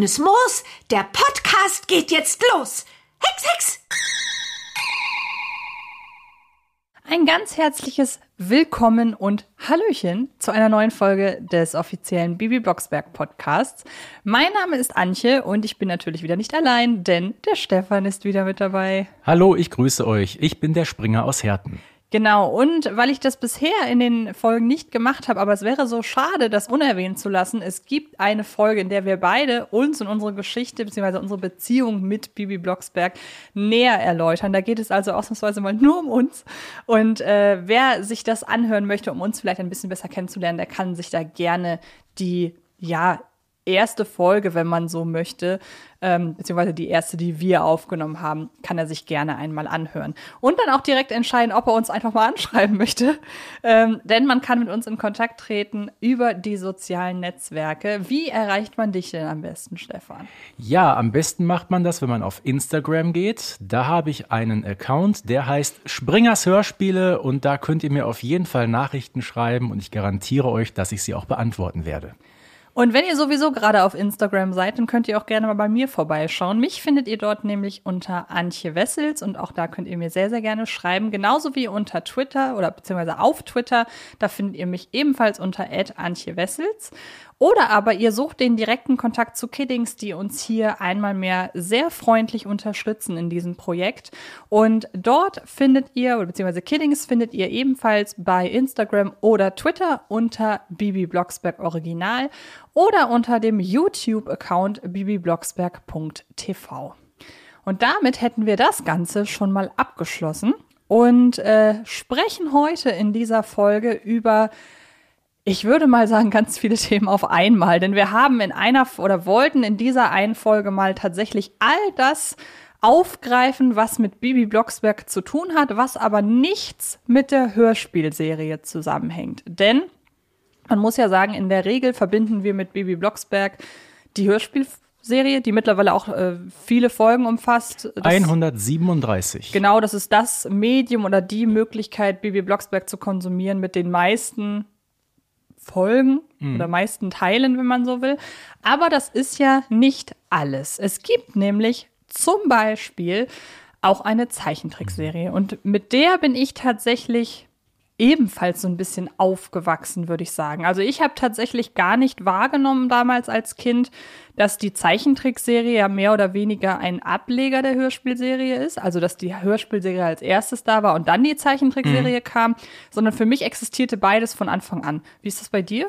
Grünes Moos, der Podcast geht jetzt los. Hex, Hex! Ein ganz herzliches Willkommen und Hallöchen zu einer neuen Folge des offiziellen Bibi Blocksberg Podcasts. Mein Name ist Antje und ich bin natürlich wieder nicht allein, denn der Stefan ist wieder mit dabei. Hallo, ich grüße euch. Ich bin der Springer aus Herten. Genau, und weil ich das bisher in den Folgen nicht gemacht habe, aber es wäre so schade, das unerwähnt zu lassen, es gibt eine Folge, in der wir beide uns und unsere Geschichte bzw. unsere Beziehung mit Bibi Blocksberg näher erläutern. Da geht es also ausnahmsweise mal nur um uns. Und äh, wer sich das anhören möchte, um uns vielleicht ein bisschen besser kennenzulernen, der kann sich da gerne die ja erste Folge, wenn man so möchte, ähm, beziehungsweise die erste, die wir aufgenommen haben, kann er sich gerne einmal anhören. Und dann auch direkt entscheiden, ob er uns einfach mal anschreiben möchte. Ähm, denn man kann mit uns in Kontakt treten über die sozialen Netzwerke. Wie erreicht man dich denn am besten, Stefan? Ja, am besten macht man das, wenn man auf Instagram geht. Da habe ich einen Account, der heißt Springers Hörspiele und da könnt ihr mir auf jeden Fall Nachrichten schreiben und ich garantiere euch, dass ich sie auch beantworten werde. Und wenn ihr sowieso gerade auf Instagram seid, dann könnt ihr auch gerne mal bei mir vorbeischauen. Mich findet ihr dort nämlich unter Antje Wessels und auch da könnt ihr mir sehr, sehr gerne schreiben. Genauso wie unter Twitter oder beziehungsweise auf Twitter. Da findet ihr mich ebenfalls unter Antje Wessels. Oder aber ihr sucht den direkten Kontakt zu Kiddings, die uns hier einmal mehr sehr freundlich unterstützen in diesem Projekt. Und dort findet ihr, beziehungsweise Kiddings findet ihr ebenfalls bei Instagram oder Twitter unter Bibi Blocksberg Original oder unter dem YouTube-Account bibiblocksberg.tv. Und damit hätten wir das Ganze schon mal abgeschlossen und äh, sprechen heute in dieser Folge über ich würde mal sagen, ganz viele Themen auf einmal, denn wir haben in einer oder wollten in dieser einen Folge mal tatsächlich all das aufgreifen, was mit Bibi Blocksberg zu tun hat, was aber nichts mit der Hörspielserie zusammenhängt. Denn man muss ja sagen, in der Regel verbinden wir mit Bibi Blocksberg die Hörspielserie, die mittlerweile auch äh, viele Folgen umfasst. Das, 137. Genau, das ist das Medium oder die Möglichkeit, Bibi Blocksberg zu konsumieren mit den meisten Folgen mhm. oder meisten Teilen, wenn man so will. Aber das ist ja nicht alles. Es gibt nämlich zum Beispiel auch eine Zeichentrickserie. Und mit der bin ich tatsächlich ebenfalls so ein bisschen aufgewachsen, würde ich sagen. Also ich habe tatsächlich gar nicht wahrgenommen damals als Kind, dass die Zeichentrickserie ja mehr oder weniger ein Ableger der Hörspielserie ist. Also dass die Hörspielserie als erstes da war und dann die Zeichentrickserie mhm. kam, sondern für mich existierte beides von Anfang an. Wie ist das bei dir?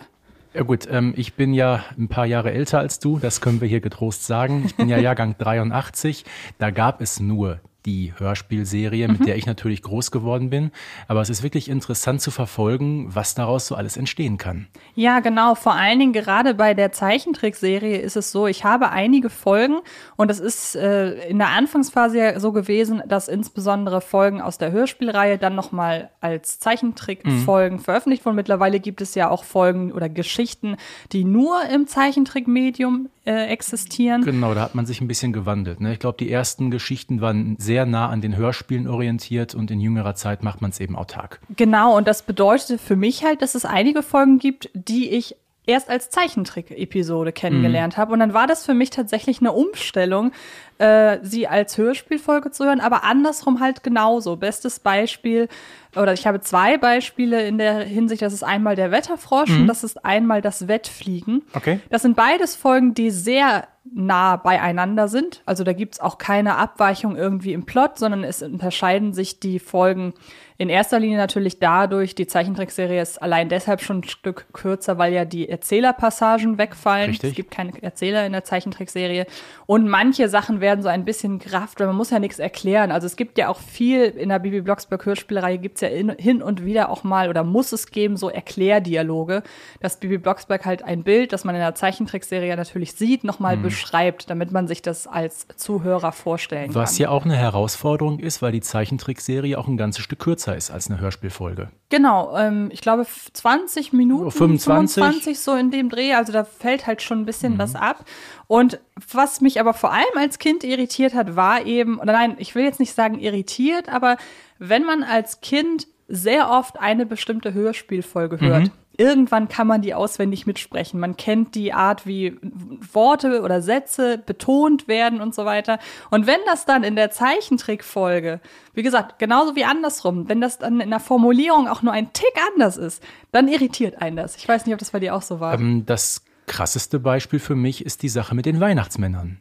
Ja gut, ähm, ich bin ja ein paar Jahre älter als du, das können wir hier getrost sagen. Ich bin ja Jahrgang 83. Da gab es nur die Hörspielserie, mit mhm. der ich natürlich groß geworden bin. Aber es ist wirklich interessant zu verfolgen, was daraus so alles entstehen kann. Ja, genau. Vor allen Dingen gerade bei der Zeichentrickserie ist es so, ich habe einige Folgen und es ist äh, in der Anfangsphase ja so gewesen, dass insbesondere Folgen aus der Hörspielreihe dann nochmal als Zeichentrickfolgen mhm. veröffentlicht wurden. Mittlerweile gibt es ja auch Folgen oder Geschichten, die nur im Zeichentrickmedium äh, existieren. Genau, da hat man sich ein bisschen gewandelt. Ne? Ich glaube, die ersten Geschichten waren sehr nah an den Hörspielen orientiert und in jüngerer Zeit macht man es eben autark. Genau, und das bedeutete für mich halt, dass es einige Folgen gibt, die ich erst als Zeichentrick-Episode kennengelernt mhm. habe. Und dann war das für mich tatsächlich eine Umstellung, äh, sie als Hörspielfolge zu hören, aber andersrum halt genauso. Bestes Beispiel, oder ich habe zwei Beispiele in der Hinsicht, das ist einmal der Wetterfrosch mhm. und das ist einmal das Wettfliegen. Okay. Das sind beides Folgen, die sehr nah beieinander sind. Also da gibt's auch keine Abweichung irgendwie im Plot, sondern es unterscheiden sich die Folgen in erster Linie natürlich dadurch, die Zeichentrickserie ist allein deshalb schon ein Stück kürzer, weil ja die Erzählerpassagen wegfallen. Richtig. Es gibt keine Erzähler in der Zeichentrickserie. Und manche Sachen werden so ein bisschen gerafft, weil man muss ja nichts erklären. Also es gibt ja auch viel, in der Bibi Blocksberg Hörspielreihe gibt's ja in, hin und wieder auch mal oder muss es geben, so Erklärdialoge, dass Bibi Blocksberg halt ein Bild, das man in der Zeichentrickserie natürlich sieht, nochmal mhm. beschreibt, damit man sich das als Zuhörer vorstellen Was kann. Was ja auch eine Herausforderung ist, weil die Zeichentrickserie auch ein ganzes Stück kürzer kürzer ist als eine Hörspielfolge. Genau, ähm, ich glaube 20 Minuten, 25. 25 so in dem Dreh, also da fällt halt schon ein bisschen mhm. was ab. Und was mich aber vor allem als Kind irritiert hat, war eben, oder nein, ich will jetzt nicht sagen irritiert, aber wenn man als Kind sehr oft eine bestimmte Hörspielfolge hört, mhm. irgendwann kann man die auswendig mitsprechen. Man kennt die Art, wie Worte oder Sätze betont werden und so weiter. Und wenn das dann in der Zeichentrickfolge, wie gesagt, genauso wie andersrum, wenn das dann in der Formulierung auch nur ein Tick anders ist, dann irritiert einen das. Ich weiß nicht, ob das bei dir auch so war. Ähm, das krasseste Beispiel für mich ist die Sache mit den Weihnachtsmännern.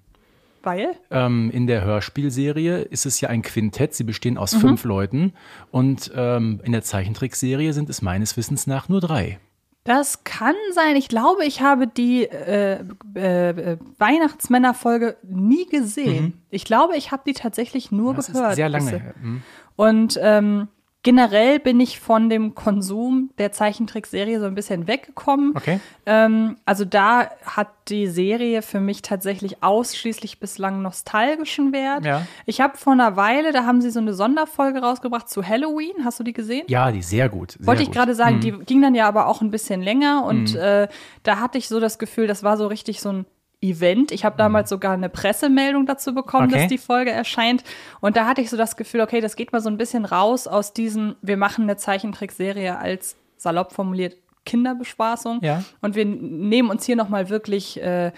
Weil? Ähm, in der Hörspielserie ist es ja ein Quintett, sie bestehen aus Mhm. fünf Leuten und ähm, in der Zeichentrickserie sind es meines Wissens nach nur drei. Das kann sein. Ich glaube, ich habe die äh, äh, Weihnachtsmännerfolge nie gesehen. Ich glaube, ich habe die tatsächlich nur Das gehört. ist sehr lange bisher. her. Hm. Und ähm, generell bin ich von dem Konsum der Zeichentrickserie so ein bisschen weggekommen. Okay. Ähm, also da hat die Serie für mich tatsächlich ausschließlich bislang nostalgischen Wert. Ja. Ich habe vor einer Weile, da haben sie so eine Sonderfolge rausgebracht zu Halloween. Hast du die gesehen? Ja, die sehr gut. Sehr Wollte ich gerade sagen, Mhm. die ging dann ja aber auch ein bisschen länger und äh, da hatte ich so das Gefühl, das war so richtig so ein Event. Ich habe damals sogar eine Pressemeldung dazu bekommen, Mhm. Okay. dass die Folge erscheint. Und da hatte ich so das Gefühl, okay, das geht mal so ein bisschen raus aus diesem, wir machen eine Zeichentrickserie als salopp formuliert Kinderbespaßung. Ja. Und wir nehmen uns hier nochmal wirklich, äh,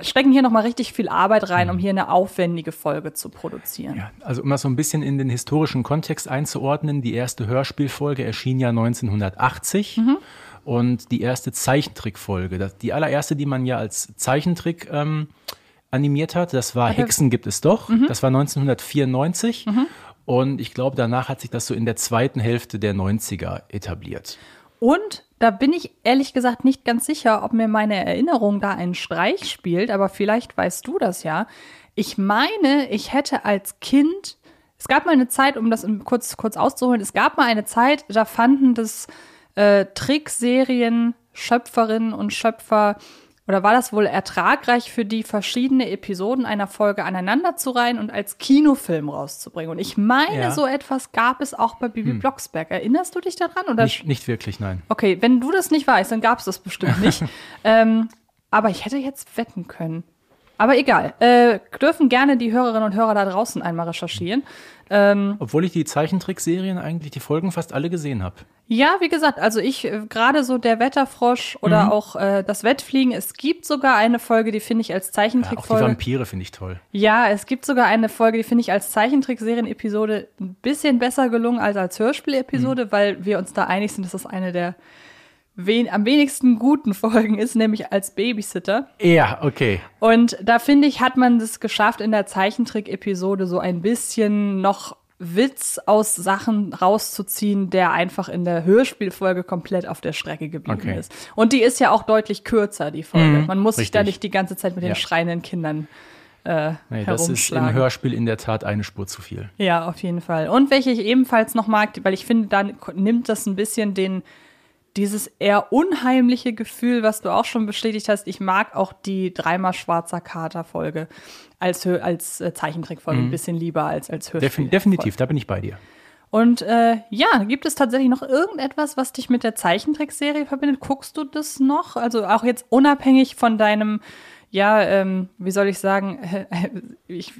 stecken hier nochmal richtig viel Arbeit rein, um hier eine aufwendige Folge zu produzieren. Mhm. Ja, also um das so ein bisschen in den historischen Kontext einzuordnen, die erste Hörspielfolge erschien ja 1980 Mhm. Und die erste Zeichentrickfolge, die allererste, die man ja als Zeichentrick ähm, animiert hat, das war Hexen gibt es doch, Mhm. das war 1994 und ich glaube, danach hat sich das so in der zweiten Hälfte der 90er etabliert. Und da bin ich ehrlich gesagt nicht ganz sicher, ob mir meine Erinnerung da einen Streich spielt, aber vielleicht weißt du das ja. Ich meine, ich hätte als Kind, es gab mal eine Zeit, um das kurz, kurz auszuholen, es gab mal eine Zeit, da fanden das äh, Trickserien Schöpferinnen und Schöpfer oder war das wohl ertragreich für die, verschiedene Episoden einer Folge aneinander zu reihen und als Kinofilm rauszubringen? Und ich meine, Ja. so etwas gab es auch bei Bibi Blocksberg. Erinnerst du dich daran? Oder Nicht, nicht wirklich, nein. Okay, wenn du das nicht weißt, dann gab es das bestimmt nicht. ähm, aber ich hätte jetzt wetten können. Aber egal. Äh, dürfen gerne die Hörerinnen und Hörer da draußen einmal recherchieren. Obwohl ich die Zeichentrickserien eigentlich die Folgen fast alle gesehen habe. Ja, wie gesagt, also ich äh, gerade so der Wetterfrosch oder auch äh, das Wettfliegen. Es gibt sogar eine Folge, die finde ich als Ja, auch die Zeichentrickfolge. Vampire finde ich toll. Ja, es gibt sogar eine Folge, die finde ich als Zeichentrickserien-Episode ein bisschen besser gelungen als als Hörspiel-Episode, weil wir uns da einig sind, dass das eine der wen am wenigsten guten Folgen ist, nämlich als Babysitter. Ja, okay. Und da finde ich, hat man es geschafft, in der Zeichentrick-Episode so ein bisschen noch Witz aus Sachen rauszuziehen, der einfach in der Hörspielfolge komplett auf der Strecke geblieben Okay. ist. Und die ist ja auch deutlich kürzer, die Folge. Man muss sich da richtig. nicht die ganze Zeit mit den Ja. schreienden Kindern äh, Nee, das ist im. Hörspiel in der Tat eine Spur zu viel. Ja, auf jeden Fall. Und welche ich ebenfalls noch mag, weil ich finde, dann nimmt das ein bisschen den, dieses eher unheimliche Gefühl, was du auch schon bestätigt hast. Ich mag auch die dreimal schwarzer Kater-Folge als, Hö- als äh, Zeichentrickfolge ein bisschen lieber als als Hörspiel. Defin definitiv, da bin ich bei dir. Und äh, ja, gibt es tatsächlich noch irgendetwas, was dich mit der Zeichentrickserie verbindet? Guckst du das noch? Also auch jetzt unabhängig von deinem, ja, ähm, wie soll ich sagen, ich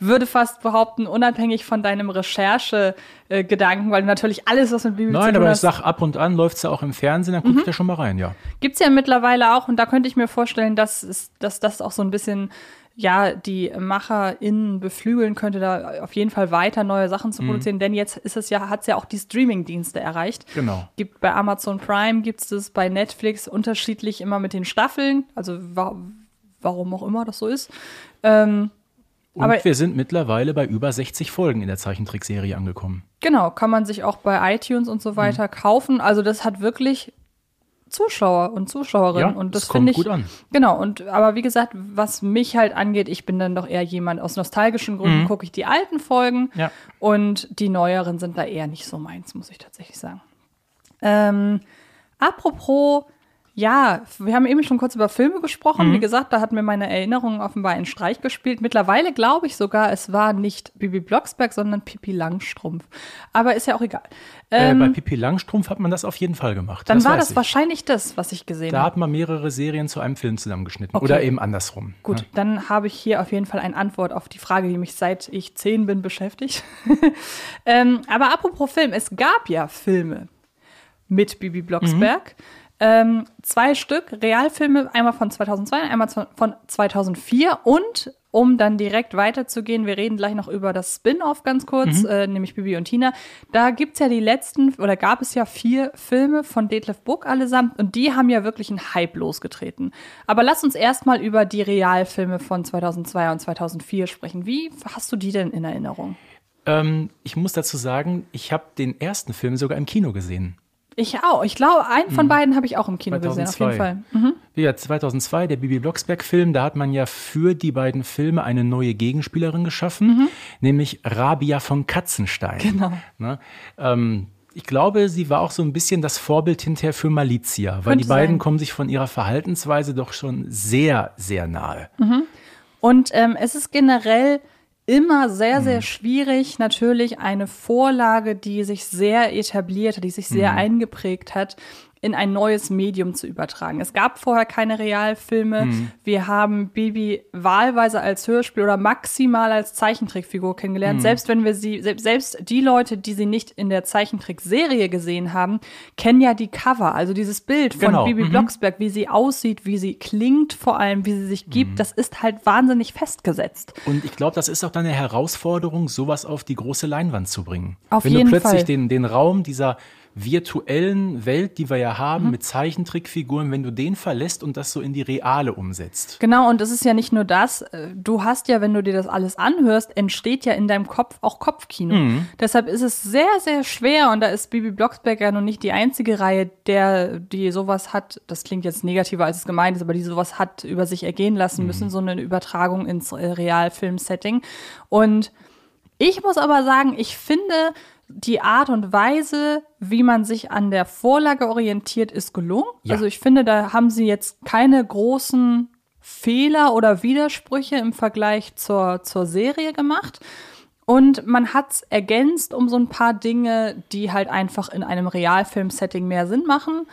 würde fast behaupten, unabhängig von deinem Recherche-Gedanken, weil du natürlich alles, was mit Bibel zu Nein, tun aber ich hast, sag, ab und an läuft es ja auch im Fernsehen, dann gucke Mhm. ich da schon mal rein, ja. Gibt's ja mittlerweile auch, und da könnte ich mir vorstellen, dass, es, dass das auch so ein bisschen, ja, die MacherInnen beflügeln könnte, da auf jeden Fall weiter neue Sachen Mhm. zu produzieren, denn jetzt ist es ja, hat's ja auch die Streaming-Dienste erreicht. Genau. Gibt bei Amazon Prime, gibt's das bei Netflix unterschiedlich immer mit den Staffeln, also wa warum auch immer das so ist. Ähm, Und Aber- wir sind mittlerweile bei über 60 Folgen in der Zeichentrickserie angekommen. Genau, kann man sich auch bei iTunes und so Mhm. weiter kaufen. Also das hat wirklich Zuschauer und Zuschauerinnen Ja, und das kommt finde ich gut an. Genau und aber wie gesagt, was mich halt angeht, ich bin dann doch eher jemand aus nostalgischen Gründen gucke ich die alten Folgen Mhm. Ja. und die neueren sind da eher nicht so meins, muss ich tatsächlich sagen. Ähm, apropos ja, wir haben eben schon kurz über Filme gesprochen. Mhm. Wie gesagt, da hat mir meine Erinnerung offenbar einen Streich gespielt. Mittlerweile glaube ich sogar, es war nicht Bibi Blocksberg, sondern Pippi Langstrumpf. Aber ist ja auch egal. Ähm, äh, bei Pippi Langstrumpf hat man das auf jeden Fall gemacht. dann war weiß das ich. wahrscheinlich das, was ich gesehen Da habe. hat man mehrere Serien zu einem Film zusammengeschnitten. Okay. Oder eben andersrum. Gut, dann habe ich hier auf jeden Fall eine Antwort auf die Frage, die mich seit ich zehn bin beschäftigt. ähm, aber apropos Film, es gab ja Filme mit Bibi Blocksberg. Ähm, zwei Stück Realfilme, einmal von 2002, einmal von 2004 und um dann direkt weiterzugehen, wir reden gleich noch über das Spin-off ganz kurz, äh, nämlich Bibi und Tina. Da gibt's ja die letzten, oder gab es ja vier Filme von Detlef Buck allesamt und die haben ja wirklich einen Hype losgetreten. Aber lass uns erstmal über die Realfilme von 2002 und 2004 sprechen. Wie hast du die denn in Erinnerung? Ähm, ich muss dazu sagen, ich habe den ersten Film sogar im Kino gesehen. Ich auch. Ich glaube, einen von beiden habe ich auch im Kino gesehen, auf jeden 2002. Fall. Mhm. Ja, 2002, der Bibi Blocksberg-Film, da hat man ja für die beiden Filme eine neue Gegenspielerin geschaffen, nämlich Rabia von Katzenstein. Genau. Ne? Ähm, ich glaube, sie war auch so ein bisschen das Vorbild hinterher für Malizia, weil Könnte die beiden sein. kommen sich von ihrer Verhaltensweise doch schon sehr, sehr nahe. Und ähm, es ist generell immer sehr, sehr schwierig, natürlich eine Vorlage, die sich sehr etabliert hat, die sich sehr eingeprägt hat, in ein neues Medium zu übertragen. Es gab vorher keine Realfilme. Wir haben Bibi wahlweise als Hörspiel oder maximal als Zeichentrickfigur kennengelernt. Selbst wenn wir sie, selbst, selbst die Leute, die sie nicht in der Zeichentrickserie gesehen haben, kennen ja die Cover, also dieses Bild von Genau, Bibi mhm. Blocksberg, wie sie aussieht, wie sie klingt, vor allem, wie sie sich gibt, das ist halt wahnsinnig festgesetzt. Und ich glaube, das ist auch dann eine Herausforderung, sowas auf die große Leinwand zu bringen. Auf Wenn jeden du plötzlich Fall. Den, den Raum dieser virtuellen Welt, die wir ja Mhm. haben, mit Zeichentrickfiguren, wenn du den verlässt und das so in die reale umsetzt. Genau, und es ist ja nicht nur das. äh, Du hast ja, wenn du dir das alles anhörst, entsteht ja in deinem Kopf auch Kopfkino. Deshalb ist es sehr, sehr schwer, und da ist Bibi Blocksberg ja noch nicht die einzige Reihe, der, die sowas hat, das klingt jetzt negativer, als es gemeint ist, aber die sowas hat über sich ergehen lassen müssen, so eine Übertragung ins äh, Realfilm-Setting. Und ich muss aber sagen, ich finde, die Art und Weise, wie man sich an der Vorlage orientiert, ist gelungen. Ja. Also ich finde, da haben sie jetzt keine großen Fehler oder Widersprüche im Vergleich zur, zur Serie gemacht. Und man hat's ergänzt um so ein paar Dinge, die halt einfach in einem Realfilm-Setting mehr Sinn machen.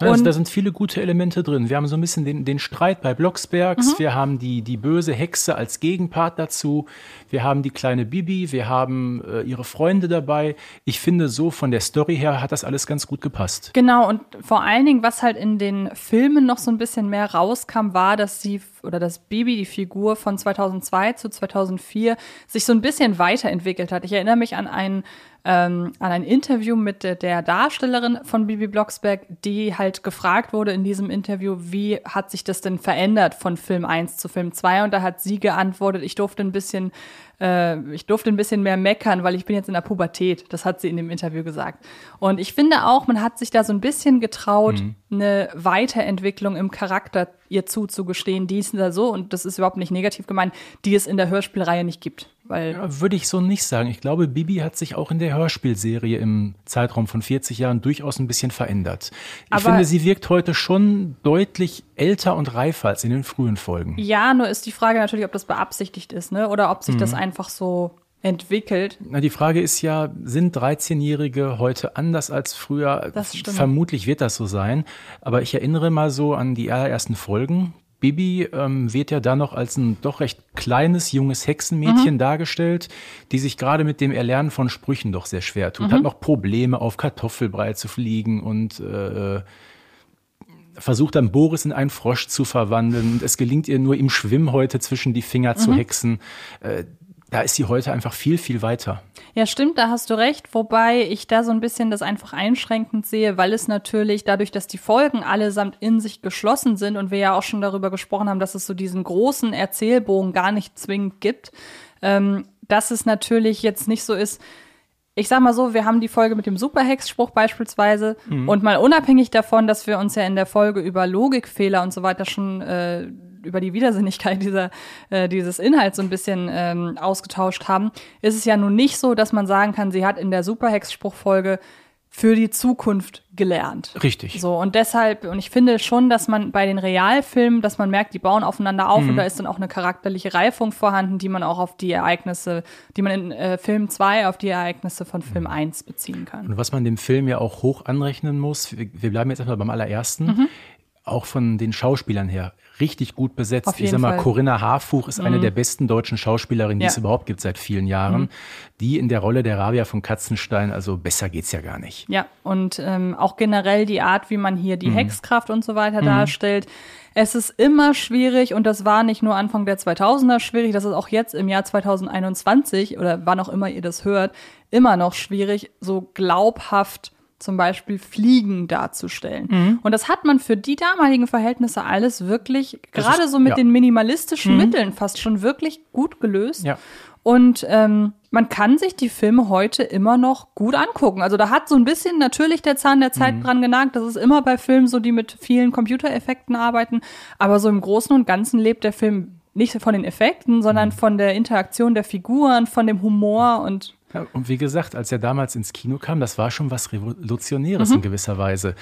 Also, Und da sind viele gute Elemente drin. Wir haben so ein bisschen den, den Streit bei Blocksbergs, Mhm. wir haben die, die böse Hexe als Gegenpart dazu, wir haben die kleine Bibi, wir haben äh, ihre Freunde dabei. Ich finde, so von der Story her hat das alles ganz gut gepasst. Genau, und vor allen Dingen, was halt in den Filmen noch so ein bisschen mehr rauskam, war, dass sie oder dass Bibi, die Figur von 2002 zu 2004, sich so ein bisschen weiterentwickelt hat. Ich erinnere mich an ein, ähm, an ein Interview mit der, der Darstellerin von Bibi Blocksberg, die halt gefragt wurde in diesem Interview, wie hat sich das denn verändert von Film 1 zu Film 2? Und da hat sie geantwortet, ich durfte ein bisschen äh, ich durfte ein bisschen mehr meckern, weil ich bin jetzt in der Pubertät. Das hat sie in dem Interview gesagt. Und ich finde auch, man hat sich da so ein bisschen getraut, eine Weiterentwicklung im Charakter ihr zuzugestehen, die ist da so, und das ist überhaupt nicht negativ gemeint, die es in der Hörspielreihe nicht gibt. Weil Ja, Würde ich so nicht sagen. Ich glaube, Bibi hat sich auch in der Hörspielserie im Zeitraum von 40 Jahren durchaus ein bisschen verändert. Ich finde, sie wirkt heute schon deutlich älter und reifer als in den frühen Folgen. ja, nur ist die Frage natürlich, ob das beabsichtigt ist, ne? Oder ob sich das einfach so entwickelt. Na, die Frage ist ja, sind 13-Jährige heute anders als früher? Das stimmt. Vermutlich wird das so sein. Aber ich erinnere mal so an die allerersten Folgen. Bibi ähm, wird ja da noch als ein doch recht kleines, junges Hexenmädchen Mhm. dargestellt, die sich gerade mit dem Erlernen von Sprüchen doch sehr schwer tut. Mhm. Hat noch Probleme, auf Kartoffelbrei zu fliegen und äh, versucht dann Boris in einen Frosch zu verwandeln. Und es gelingt ihr nur im Schwimmhäute zwischen die Finger zu Mhm. hexen. Äh, da ist sie heute einfach viel, viel weiter. Ja, stimmt, da hast du recht. Wobei ich da so ein bisschen das einfach einschränkend sehe, weil es natürlich dadurch, dass die Folgen allesamt in sich geschlossen sind und wir ja auch schon darüber gesprochen haben, dass es so diesen großen Erzählbogen gar nicht zwingend gibt, ähm, dass es natürlich jetzt nicht so ist, ich sag mal so, wir haben die Folge mit dem Superhex-Spruch beispielsweise und mal unabhängig davon, dass wir uns ja in der Folge über Logikfehler und so weiter schon äh, über die Widersinnigkeit dieser, äh, dieses Inhalts so ein bisschen ähm, ausgetauscht haben, ist es ja nun nicht so, dass man sagen kann, sie hat in der Superhex-Spruchfolge für die Zukunft gelernt. Richtig. So, und deshalb, und ich finde schon, dass man bei den Realfilmen, dass man merkt, die bauen aufeinander auf und da ist dann auch eine charakterliche Reifung vorhanden, die man auch auf die Ereignisse, die man in äh, Film 2 auf die Ereignisse von Film 1 beziehen kann. Und was man dem Film ja auch hoch anrechnen muss, wir, wir bleiben jetzt erstmal beim allerersten, auch von den Schauspielern her richtig gut besetzt. Ich sag mal, Fall. Corinna Harfuch ist eine der besten deutschen Schauspielerinnen, die Ja. es überhaupt gibt seit vielen Jahren. Die in der Rolle der Rabia von Katzenstein, also besser geht's ja gar nicht. Ja, und ähm, auch generell die Art, wie man hier Mhm. die Hexkraft und so weiter darstellt. Es ist immer schwierig und das war nicht nur Anfang der 2000er schwierig, das ist auch jetzt im Jahr 2021 oder wann auch immer ihr das hört, immer noch schwierig, so glaubhaft zum Beispiel Fliegen darzustellen. Mhm. Und das hat man für die damaligen Verhältnisse alles wirklich, Das gerade ist- so mit ja. den minimalistischen Mitteln fast schon wirklich gut gelöst. Ja. Und ähm, man kann sich die Filme heute immer noch gut angucken. Also da hat so ein bisschen natürlich der Zahn der Mhm. Zeit dran genagt. Das ist immer bei Filmen so, die mit vielen Computereffekten arbeiten. Aber so im Großen und Ganzen lebt der Film nicht von den Effekten, Mhm. sondern von der Interaktion der Figuren, von dem Humor und Ja, und wie gesagt, als er damals ins Kino kam, das war schon was Mhm. Revolutionäres in gewisser Weise.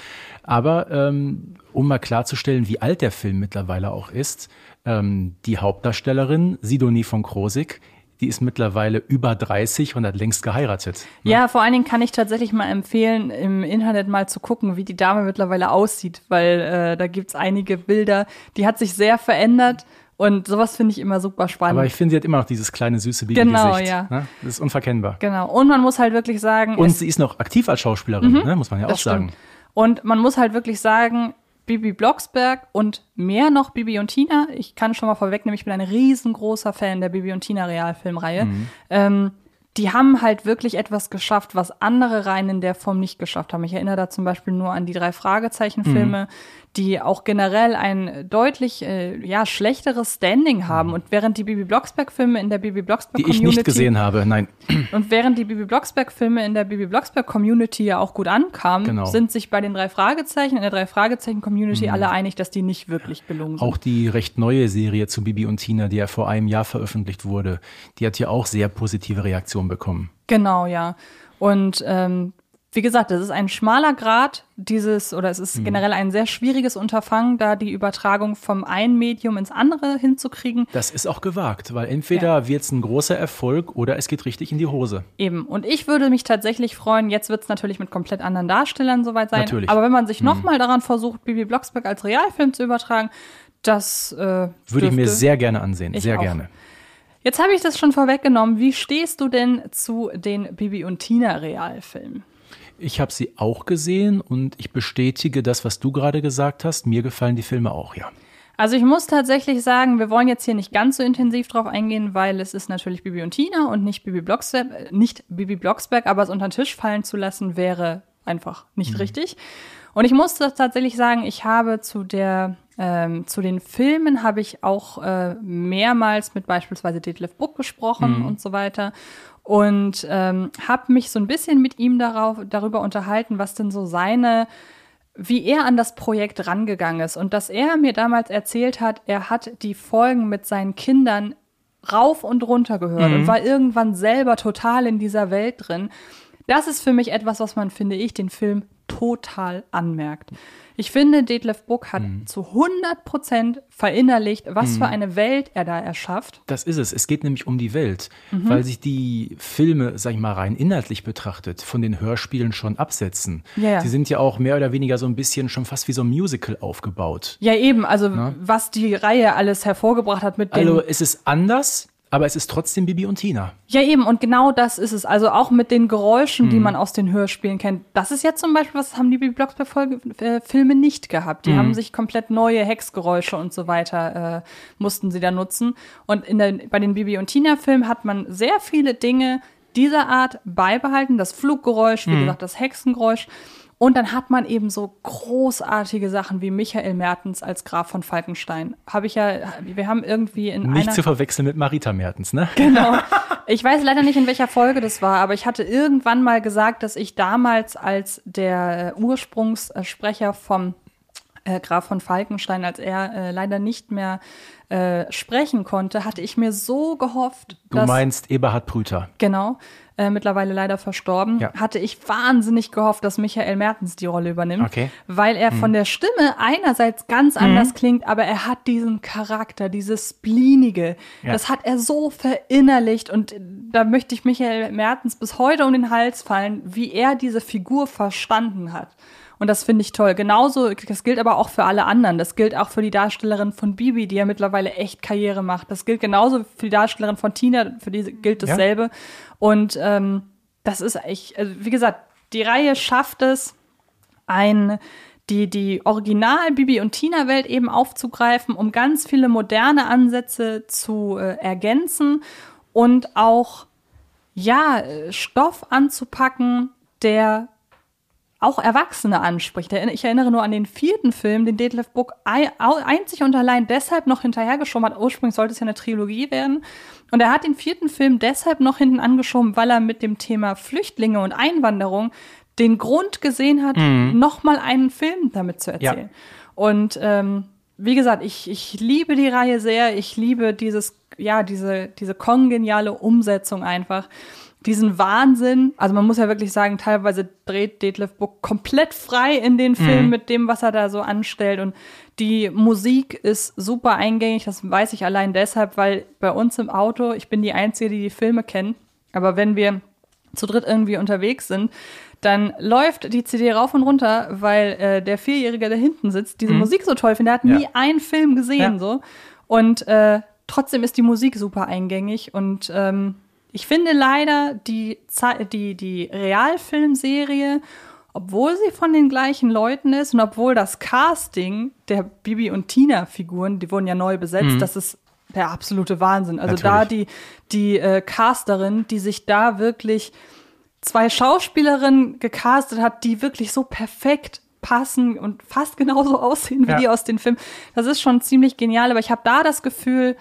Aber ähm, um mal klarzustellen, wie alt der Film mittlerweile auch ist, ähm, die Hauptdarstellerin Sidonie von Krosig, die ist mittlerweile über 30 und hat längst geheiratet. Ja, vor allen Dingen kann ich tatsächlich mal empfehlen, im Internet mal zu gucken, wie die Dame mittlerweile aussieht, weil äh, da gibt's einige Bilder, die hat sich sehr verändert und sowas finde ich immer super spannend. Aber ich finde, sie hat immer noch dieses kleine süße Babygesicht. Genau, ja. Ne? Das ist unverkennbar. genau. Und man muss halt wirklich sagen, Und sie ist noch aktiv als Schauspielerin, ne? muss man ja auch sagen. stimmt. Und man muss halt wirklich sagen, Bibi Blocksberg und mehr noch Bibi und Tina, ich kann schon mal vorwegnehmen, ich bin ein riesengroßer Fan der Bibi und Tina Realfilmreihe. Mhm. Ähm, die haben halt wirklich etwas geschafft, was andere Reihen in der Form nicht geschafft haben. Ich erinnere da zum Beispiel nur an die drei Fragezeichen-Filme, Mhm. Die auch generell ein deutlich äh, ja, schlechteres Standing haben. Und während die Bibi Blocksberg-Filme in der Bibi Mhm. Die Blocksberg-Community ich nicht gesehen habe, nein. und während die Bibi Blocksberg-Filme in der Bibi Blocksberg-Community ja auch gut ankamen, Genau. sind sich bei den drei Fragezeichen in der drei Fragezeichen-Community alle einig, dass die nicht wirklich gelungen sind. Auch die recht neue Serie zu Bibi und Tina, die ja vor einem Jahr veröffentlicht wurde, die hat ja auch sehr positive Reaktionen bekommen. Genau, ja. Und ähm, wie gesagt, es ist ein schmaler Grad dieses, oder es Mhm. ist generell ein sehr schwieriges Unterfangen, da die Übertragung vom einen Medium ins andere hinzukriegen. Das ist auch gewagt, weil entweder wird es ein großer Erfolg oder es geht richtig in die Hose. Eben. Und ich würde mich tatsächlich freuen, jetzt wird es natürlich mit komplett anderen Darstellern soweit sein. Natürlich. Aber wenn man sich nochmal daran versucht, Bibi Blocksberg als Realfilm zu übertragen, das äh, Würde ich mir sehr gerne ansehen. Sehr auch. gerne. Jetzt habe ich das schon vorweggenommen. Wie stehst du denn zu den Bibi und Tina Realfilmen? Ich habe sie auch gesehen und ich bestätige das, was du gerade gesagt hast. Mir gefallen die Filme auch, ja. Also ich muss tatsächlich sagen, wir wollen jetzt hier nicht ganz so intensiv drauf eingehen, weil es ist natürlich Bibi und Tina und nicht Bibi Blocksberg, äh, nicht Bibi Blocksberg, aber es unter den Tisch fallen zu lassen wäre einfach nicht richtig. Und ich muss tatsächlich sagen, ich habe zu der ähm, zu den Filmen habe ich auch äh, mehrmals mit beispielsweise Detlef Buck gesprochen und so weiter und ähm, habe mich so ein bisschen mit ihm darauf, darüber unterhalten, was denn so seine wie er an das Projekt rangegangen ist und dass er mir damals erzählt hat, er hat die Folgen mit seinen Kindern rauf und runter gehört und war irgendwann selber total in dieser Welt drin. Das ist für mich etwas, was man, finde ich, den Film total anmerkt. Ich finde, Detlef Buck hat zu 100 Prozent verinnerlicht, was für eine Welt er da erschafft. Das ist es. Es geht nämlich um die Welt, Mhm. weil sich die Filme, sag ich mal, rein inhaltlich betrachtet, von den Hörspielen schon absetzen. Ja, ja. Sie sind ja auch mehr oder weniger so ein bisschen schon fast wie so ein Musical aufgebaut. Ja, eben, also was die Reihe alles hervorgebracht hat mit den Also es ist anders, aber es ist trotzdem Bibi und Tina. Ja, eben, und genau das ist es. Also auch mit den Geräuschen, Mhm. die man aus den Hörspielen kennt. Das ist jetzt zum Beispiel, was haben die Bibi Blocksberg-Filme nicht gehabt. Die Mhm. haben sich komplett neue Hexgeräusche und so weiter, äh, mussten sie da nutzen. Und in der, bei den Bibi und Tina-Filmen hat man sehr viele Dinge dieser Art beibehalten. Das Fluggeräusch, wie Mhm. gesagt, das Hexengeräusch. Und dann hat man eben so großartige Sachen wie Michael Mertens als Graf von Falkenstein. Habe ich ja, wir haben irgendwie in Nicht zu verwechseln mit Marita Mertens, ne? Genau. Ich weiß leider nicht, in welcher Folge das war, aber ich hatte irgendwann mal gesagt, dass ich damals als der äh, Ursprungssprecher vom äh, Graf von Falkenstein, als er äh, leider nicht mehr äh, sprechen konnte, hatte ich mir so gehofft, Du meinst Eberhard Prüter. genau äh, mittlerweile leider verstorben, Ja. hatte ich wahnsinnig gehofft, dass Michael Mertens die Rolle übernimmt, Okay. weil er von der Stimme einerseits ganz anders klingt, aber er hat diesen Charakter, dieses Splinige, Ja. das hat er so verinnerlicht und da möchte ich Michael Mertens bis heute um den Hals fallen, wie er diese Figur verstanden hat. Und das finde ich toll. Genauso, das gilt aber auch für alle anderen. Das gilt auch für die Darstellerin von Bibi, die ja mittlerweile echt Karriere macht. Das gilt genauso für die Darstellerin von Tina, für die gilt dasselbe. Ja. Und ähm, das ist echt, also wie gesagt, die Reihe schafft es, ein die, die Original Bibi und Tina Welt eben aufzugreifen, um ganz viele moderne Ansätze zu äh, ergänzen und auch, ja, Stoff anzupacken, der auch Erwachsene anspricht. Ich erinnere nur an den vierten Film, den Detlef Book einzig und allein deshalb noch hinterhergeschoben hat. Ursprünglich sollte es ja eine Trilogie werden. Und er hat den vierten Film deshalb noch hinten angeschoben, weil er mit dem Thema Flüchtlinge und Einwanderung den Grund gesehen hat, mhm. nochmal einen Film damit zu erzählen. Ja. Und ähm, wie gesagt, ich, ich liebe die Reihe sehr. Ich liebe dieses, ja, diese, diese kongeniale Umsetzung einfach. Diesen Wahnsinn. Also man muss ja wirklich sagen, teilweise dreht Detlef Book komplett frei in den Film mhm. mit dem, was er da so anstellt. Und die Musik ist super eingängig. Das weiß ich allein deshalb, weil bei uns im Auto, ich bin die Einzige, die die Filme kennt. Aber wenn wir zu dritt irgendwie unterwegs sind, dann läuft die CD rauf und runter, weil äh, der Vierjährige, der hinten sitzt, diese mhm. Musik so toll findet. Er hat ja. nie einen Film gesehen ja. so. Und äh, trotzdem ist die Musik super eingängig. Und ähm, ich finde leider die, die, die Realfilmserie, obwohl sie von den gleichen Leuten ist und obwohl das Casting der Bibi und Tina-Figuren, die wurden ja neu besetzt, mhm. das ist der absolute Wahnsinn. Also Natürlich. da die, die äh, Casterin, die sich da wirklich zwei Schauspielerinnen gecastet hat, die wirklich so perfekt passen und fast genauso aussehen wie ja. die aus den Filmen. Das ist schon ziemlich genial, aber ich habe da das Gefühl,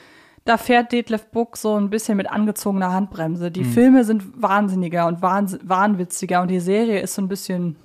da fährt Detlef Book so ein bisschen mit angezogener Handbremse. Die mhm. Filme sind wahnsinniger und wahnwitziger und die Serie ist so ein bisschen,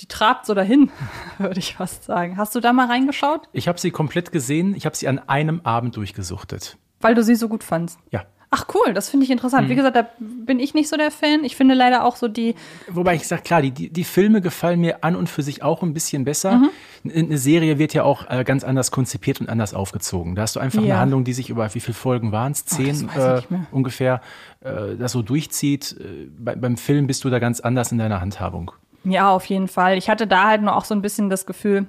die trabt so dahin, würde ich fast sagen. Hast du da mal reingeschaut? Ich habe sie komplett gesehen. Ich habe sie an einem Abend durchgesuchtet. Weil du sie so gut fandst? Ja. Ach cool, das finde ich interessant. Mhm. Wie gesagt, da bin ich nicht so der Fan. Ich finde leider auch so die. Wobei ich sage, klar, die, die, die, Filme gefallen mir an und für sich auch ein bisschen besser. Mhm. Eine Serie wird ja auch äh, ganz anders konzipiert und anders aufgezogen. Da hast du einfach ja. eine Handlung, die sich über wie viele Folgen waren es? Zehn oh, äh, ungefähr, äh, das so durchzieht. Äh, bei, beim Film bist du da ganz anders in deiner Handhabung. Ja, auf jeden Fall. Ich hatte da halt nur auch so ein bisschen das Gefühl,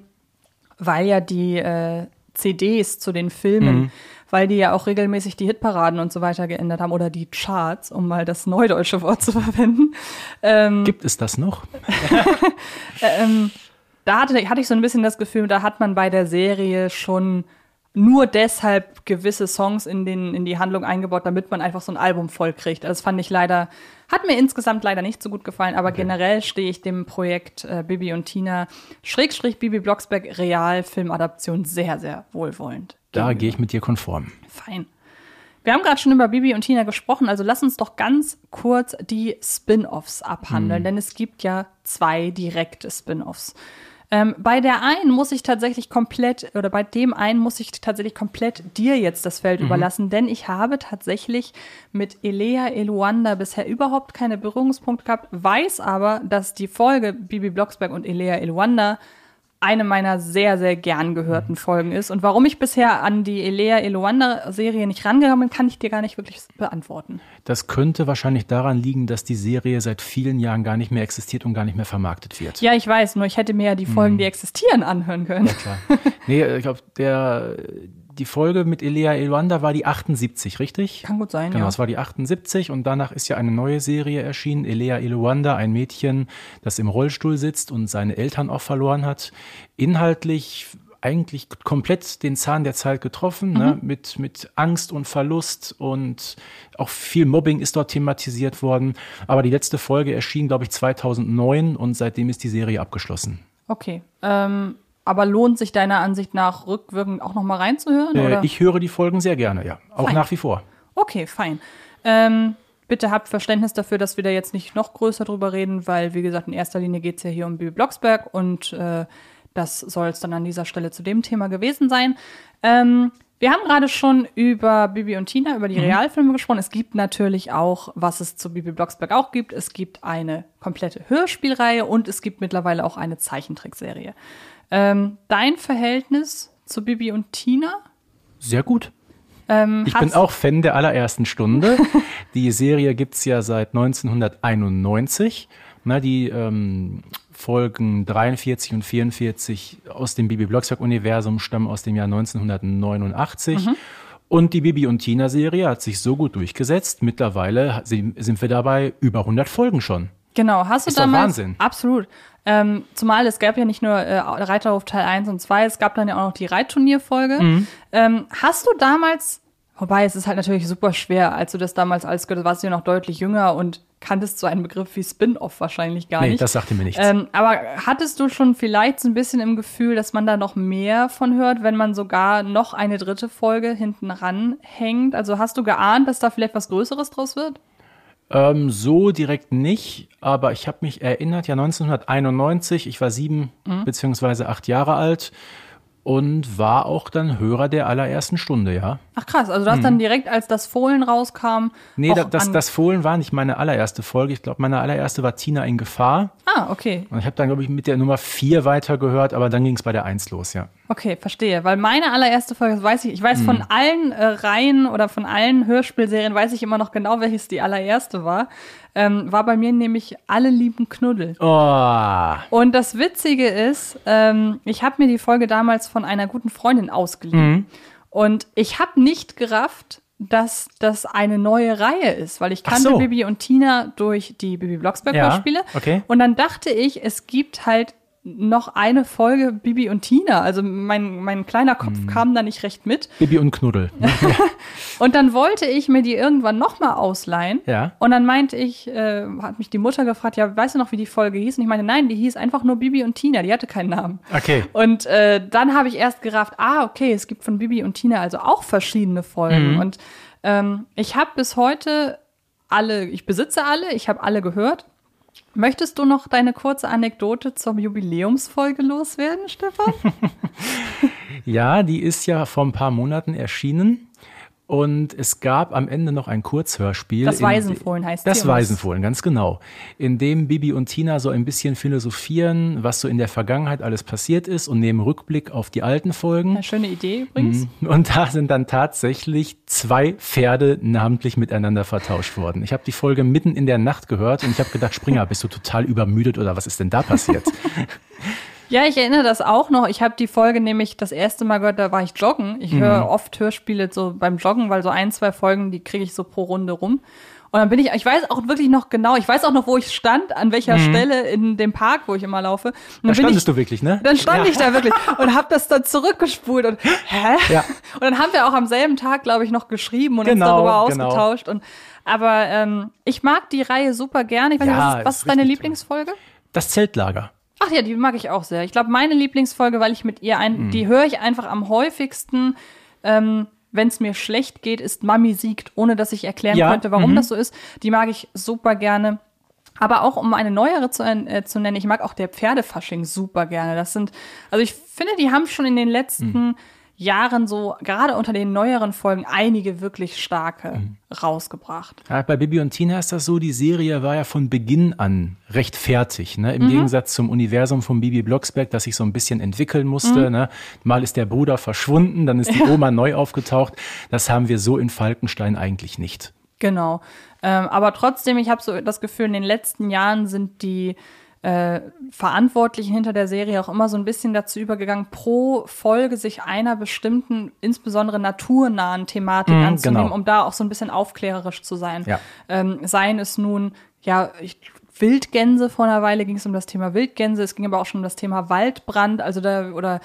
weil ja die äh, CDs zu den Filmen mhm weil die ja auch regelmäßig die Hitparaden und so weiter geändert haben oder die Charts, um mal das neudeutsche Wort zu verwenden. Ähm, Gibt es das noch? ähm, da hatte, hatte ich so ein bisschen das Gefühl, da hat man bei der Serie schon nur deshalb gewisse Songs in, den, in die Handlung eingebaut, damit man einfach so ein Album voll kriegt. Also das fand ich leider, hat mir insgesamt leider nicht so gut gefallen, aber okay. generell stehe ich dem Projekt äh, Bibi und Tina, Schrägstrich Bibi Blocksberg Realfilmadaption sehr, sehr wohlwollend. Da gehe ich mit dir konform. Fein. Wir haben gerade schon über Bibi und Tina gesprochen, also lass uns doch ganz kurz die Spin-offs abhandeln, hm. denn es gibt ja zwei direkte Spin-offs. Ähm, bei der einen muss ich tatsächlich komplett, oder bei dem einen muss ich tatsächlich komplett dir jetzt das Feld mhm. überlassen, denn ich habe tatsächlich mit Elea Eluanda bisher überhaupt keine Berührungspunkte gehabt, weiß aber, dass die Folge Bibi Blocksberg und Elea Eluanda eine meiner sehr, sehr gern gehörten mhm. Folgen ist. Und warum ich bisher an die Elea Eloanda-Serie nicht rangekommen bin, kann ich dir gar nicht wirklich beantworten. Das könnte wahrscheinlich daran liegen, dass die Serie seit vielen Jahren gar nicht mehr existiert und gar nicht mehr vermarktet wird. Ja, ich weiß, nur ich hätte mir ja die Folgen, mhm. die existieren, anhören können. Ja, klar. nee, ich glaube, der die Folge mit Elia Elwanda war die 78, richtig? Kann gut sein, genau, ja. es war die 78 und danach ist ja eine neue Serie erschienen, Elia Elwanda, ein Mädchen, das im Rollstuhl sitzt und seine Eltern auch verloren hat. Inhaltlich eigentlich komplett den Zahn der Zeit getroffen, ne? mhm. ne? mit, mit Angst und Verlust und auch viel Mobbing ist dort thematisiert worden. Aber die letzte Folge erschien, glaube ich, 2009 und seitdem ist die Serie abgeschlossen. Okay. Ähm, aber lohnt sich deiner Ansicht nach rückwirkend auch noch mal reinzuhören? Äh, oder? Ich höre die Folgen sehr gerne, ja. Auch fein. nach wie vor. Okay, fein. Ähm, bitte habt Verständnis dafür, dass wir da jetzt nicht noch größer drüber reden, weil, wie gesagt, in erster Linie geht es ja hier um Bibi Blocksberg und äh, das soll es dann an dieser Stelle zu dem Thema gewesen sein. Ähm, wir haben gerade schon über Bibi und Tina, über die mhm. Realfilme gesprochen. Es gibt natürlich auch, was es zu Bibi Blocksberg auch gibt. Es gibt eine komplette Hörspielreihe und es gibt mittlerweile auch eine Zeichentrickserie. Ähm, dein Verhältnis zu Bibi und Tina? Sehr gut. Ähm, ich bin auch Fan der allerersten Stunde. Die Serie gibt es ja seit 1991. Na, die ähm, Folgen 43 und 44 aus dem Bibi Blocksberg-Universum stammen aus dem Jahr 1989. Mhm. Und die Bibi und Tina-Serie hat sich so gut durchgesetzt. Mittlerweile sind wir dabei über 100 Folgen schon. Genau, hast du Ist damals? Wahnsinn. Absolut. Ähm, zumal es gab ja nicht nur äh, Reiterhof Teil 1 und 2, es gab dann ja auch noch die Reitturnierfolge. Mhm. Ähm, hast du damals, wobei es ist halt natürlich super schwer, als du das damals als gehört hast, warst du ja noch deutlich jünger und kanntest so einen Begriff wie Spin-off wahrscheinlich gar Nee, nicht. das sagte mir nichts. Ähm, aber hattest du schon vielleicht so ein bisschen im Gefühl, dass man da noch mehr von hört, wenn man sogar noch eine dritte Folge hinten ranhängt? Also hast du geahnt, dass da vielleicht was Größeres draus wird? Ähm, so direkt nicht, aber ich habe mich erinnert, ja 1991, ich war sieben Mhm. beziehungsweise acht Jahre alt und war auch dann Hörer der allerersten Stunde, ja. Ach krass, also du hast dann direkt, als das Fohlen rauskam. Nee, auch da, das, das Fohlen war nicht meine allererste Folge. Ich glaube, meine allererste war Tina in Gefahr. Ah, okay. Und ich habe dann, glaube ich, mit der Nummer vier weitergehört, aber dann ging es bei der Eins los, ja. Okay, verstehe. Weil meine allererste Folge, das weiß ich, ich weiß Mhm. von allen äh, Reihen oder von allen Hörspielserien, weiß ich immer noch genau, welches die allererste war. Ähm, war bei mir nämlich Alle lieben Knuddel. Oh, Und das Witzige ist, ähm, ich habe mir die Folge damals von einer guten Freundin ausgeliehen. Mhm. Und ich habe nicht gerafft, dass das eine neue Reihe ist, weil ich kannte so. Bibi und Tina durch die Bibi Blocksberg Ja, Hörspiele. okay. Und dann dachte ich, es gibt halt noch eine Folge Bibi und Tina. Also mein, mein kleiner Kopf Mhm. kam da nicht recht mit. Bibi und Knuddel. Und dann wollte ich mir die irgendwann nochmal ausleihen. Ja. Und dann meinte ich, äh, hat mich die Mutter gefragt, ja, weißt du noch, wie die Folge hieß? Und ich meine, nein, die hieß einfach nur Bibi und Tina, die hatte keinen Namen. Okay. Und äh, dann habe ich erst gerafft, ah, okay, es gibt von Bibi und Tina also auch verschiedene Folgen. Mhm. Und ähm, ich habe bis heute alle, ich besitze alle, ich habe alle gehört. Möchtest du noch deine kurze Anekdote zur Jubiläumsfolge loswerden, Stefan? Ja, die ist ja vor ein paar Monaten erschienen. Und es gab am Ende noch ein Kurzhörspiel. Das Waisenfohlen heißt Das das- Waisenfohlen, ganz genau. In dem Bibi und Tina so ein bisschen philosophieren, was so in der Vergangenheit alles passiert ist und nehmen Rückblick auf die alten Folgen. Eine schöne Idee übrigens. Und da sind dann tatsächlich zwei Pferde namentlich miteinander vertauscht worden. Ich habe die Folge mitten in der Nacht gehört und ich habe gedacht, Springer, bist du total übermüdet oder was ist denn da passiert? Ja, ich erinnere das auch noch. Ich habe die Folge nämlich das erste Mal gehört, da war ich joggen. Ich höre oft Hörspiele so beim Joggen, weil so ein, zwei Folgen, die kriege ich so pro Runde rum. Und dann bin ich, ich weiß auch wirklich noch genau, ich weiß auch noch, wo ich stand, an welcher Stelle in dem Park, wo ich immer laufe. Und Da dann bin standest ich, du wirklich, ne? Dann stand ich da wirklich und habe das dann zurückgespult und hä? Ja. Und dann haben wir auch am selben Tag, glaube ich, noch geschrieben und Genau, uns darüber genau. ausgetauscht. Und aber ähm, ich mag die Reihe super gerne. Ich weiß nicht, Ja, was ist, was ist ist deine. Lieblingsfolge? Das Zeltlager. Ach ja, die mag ich auch sehr. Ich glaube, meine Lieblingsfolge, weil ich mit ihr ein, die höre ich einfach am häufigsten, ähm, wenn es mir schlecht geht, ist Mami siegt, ohne dass ich erklären Ja, könnte, warum mhm. das so ist. Die mag ich super gerne. Aber auch um eine neuere zu, äh, zu nennen, ich mag auch der Pferdefasching super gerne. Das sind, also ich finde, die haben schon in den letzten Jahren so, gerade unter den neueren Folgen, einige wirklich starke rausgebracht. Ja, bei Bibi und Tina ist das so, die Serie war ja von Beginn an recht fertig. Ne? Im Mhm. Gegensatz zum Universum von Bibi Blocksberg, das sich so ein bisschen entwickeln Mhm. musste. Ne? Mal ist der Bruder verschwunden, dann ist die Oma neu aufgetaucht. Das haben wir so in Falkenstein eigentlich nicht. Genau. Ähm, aber trotzdem, ich habe so das Gefühl, in den letzten Jahren sind die äh, Verantwortlichen hinter der Serie auch immer so ein bisschen dazu übergegangen, pro Folge sich einer bestimmten, insbesondere naturnahen Thematik Mhm, anzunehmen, genau. um da auch so ein bisschen aufklärerisch zu sein. Ja. Ähm, seien es nun, ja, ich, Wildgänse, vor einer Weile ging es um das Thema Wildgänse, es ging aber auch schon um das Thema Waldbrand, also da, oder